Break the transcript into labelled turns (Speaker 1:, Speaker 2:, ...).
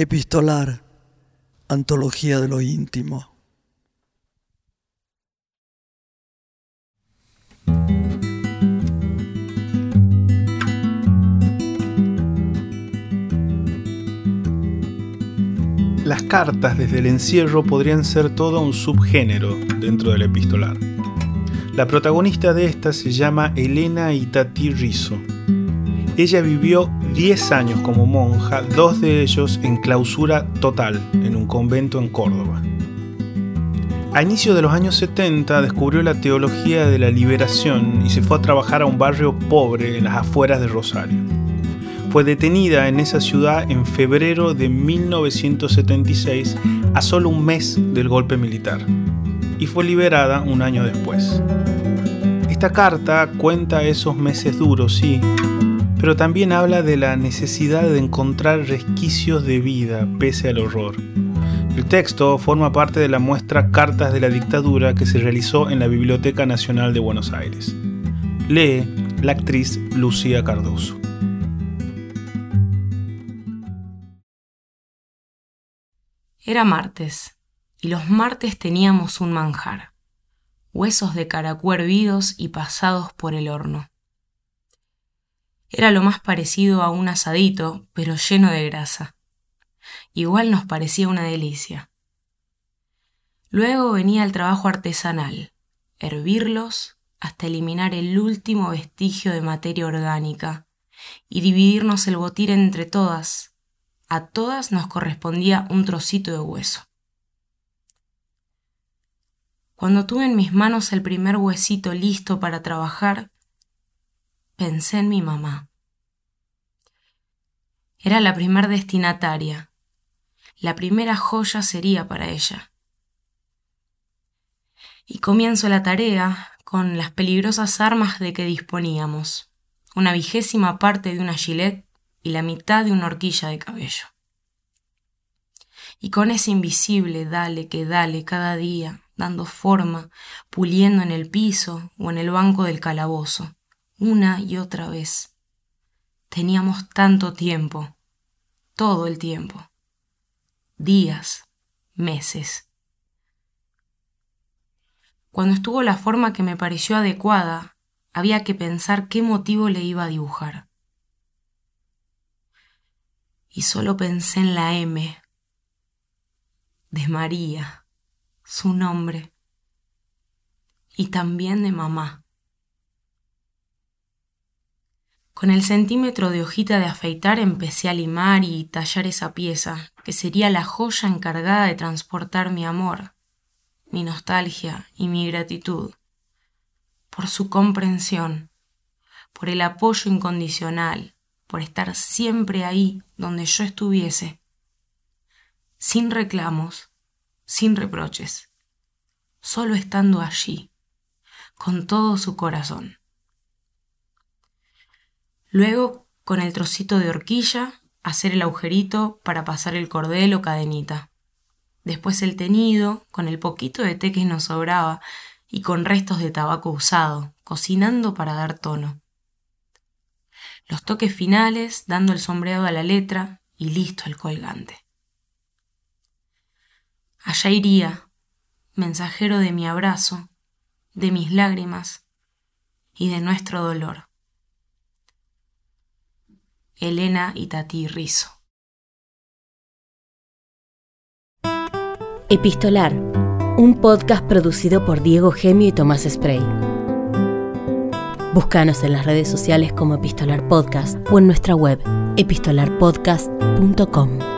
Speaker 1: Epistolar, Antología de lo íntimo.
Speaker 2: Las cartas desde el encierro podrían ser todo un subgénero dentro del epistolar. La protagonista de esta se llama Elena Itati Rizzo. Ella vivió 10 años como monja, dos de ellos en clausura total en un convento en Córdoba. A inicio de los años 70 descubrió la teología de la liberación y se fue a trabajar a un barrio pobre en las afueras de Rosario. Fue detenida en esa ciudad en febrero de 1976, a solo un mes del golpe militar, y fue liberada un año después. Esta carta cuenta esos meses duros, sí, pero también habla de la necesidad de encontrar resquicios de vida pese al horror. El texto forma parte de la muestra Cartas de la Dictadura que se realizó en la Biblioteca Nacional de Buenos Aires. Lee la actriz Lucía Cardoso.
Speaker 3: Era martes, y los martes teníamos un manjar, huesos de caracú hervidos y pasados por el horno. Era lo más parecido a un asadito, pero lleno de grasa. Igual nos parecía una delicia. Luego venía el trabajo artesanal, hervirlos hasta eliminar el último vestigio de materia orgánica y dividirnos el botir entre todas, a todas nos correspondía un trocito de hueso. Cuando tuve en mis manos el primer huesito listo para trabajar, pensé en mi mamá. Era la primer destinataria. La primera joya sería para ella. Y comienzo la tarea con las peligrosas armas de que disponíamos. Una vigésima parte de una gilet y la mitad de una horquilla de cabello. Y con ese invisible dale que dale cada día, dando forma, puliendo en el piso o en el banco del calabozo, una y otra vez. Teníamos tanto tiempo, todo el tiempo, días, meses. Cuando estuvo la forma que me pareció adecuada, había que pensar qué motivo le iba a dibujar y solo pensé en la M de María, su nombre, y también de mamá. Con el centímetro de hojita de afeitar empecé a limar y tallar esa pieza, que sería la joya encargada de transportar mi amor, mi nostalgia y mi gratitud, por su comprensión, por el apoyo incondicional, por estar siempre ahí donde yo estuviese, sin reclamos, sin reproches, solo estando allí, con todo su corazón. Luego, con el trocito de horquilla, hacer el agujerito para pasar el cordel o cadenita. Después el tenido, con el poquito de té que nos sobraba y con restos de tabaco usado, cocinando para dar tono los toques finales, dando el sombreado a la letra y listo el colgante. Allá iría, mensajero de mi abrazo, de mis lágrimas y de nuestro dolor. Elena y Tati Rizo.
Speaker 4: Epistolar, un podcast producido por Diego Gemio y Tomás Spray. Búscanos en las redes sociales como Epistolar Podcast o en nuestra web epistolarpodcast.com.